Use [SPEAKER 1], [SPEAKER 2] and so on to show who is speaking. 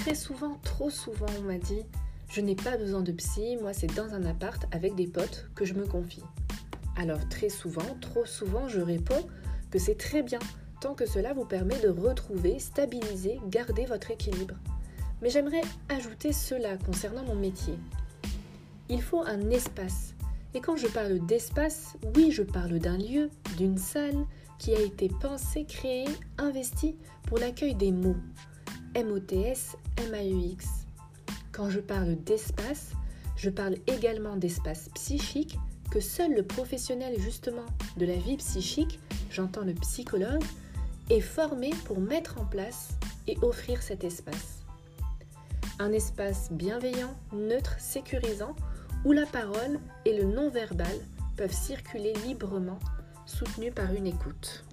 [SPEAKER 1] très souvent, trop souvent, on m'a dit Je n'ai pas besoin de psy, moi c'est dans un appart avec des potes que je me confie. Alors très souvent, trop souvent, je réponds que c'est très bien, tant que cela vous permet de retrouver, stabiliser, garder votre équilibre. Mais j'aimerais ajouter cela concernant mon métier. Il faut un espace. Et quand je parle d'espace, oui, je parle d'un lieu, d'une salle qui a été pensée, créée, investie pour l'accueil des mots. M-O-T-S, M-A-U-X. Quand je parle d'espace, je parle également d'espace psychique que seul le professionnel justement de la vie psychique, j'entends le psychologue, est formé pour mettre en place et offrir cet espace. Un espace bienveillant, neutre, sécurisant, où la parole et le non-verbal peuvent circuler librement, soutenus par une écoute.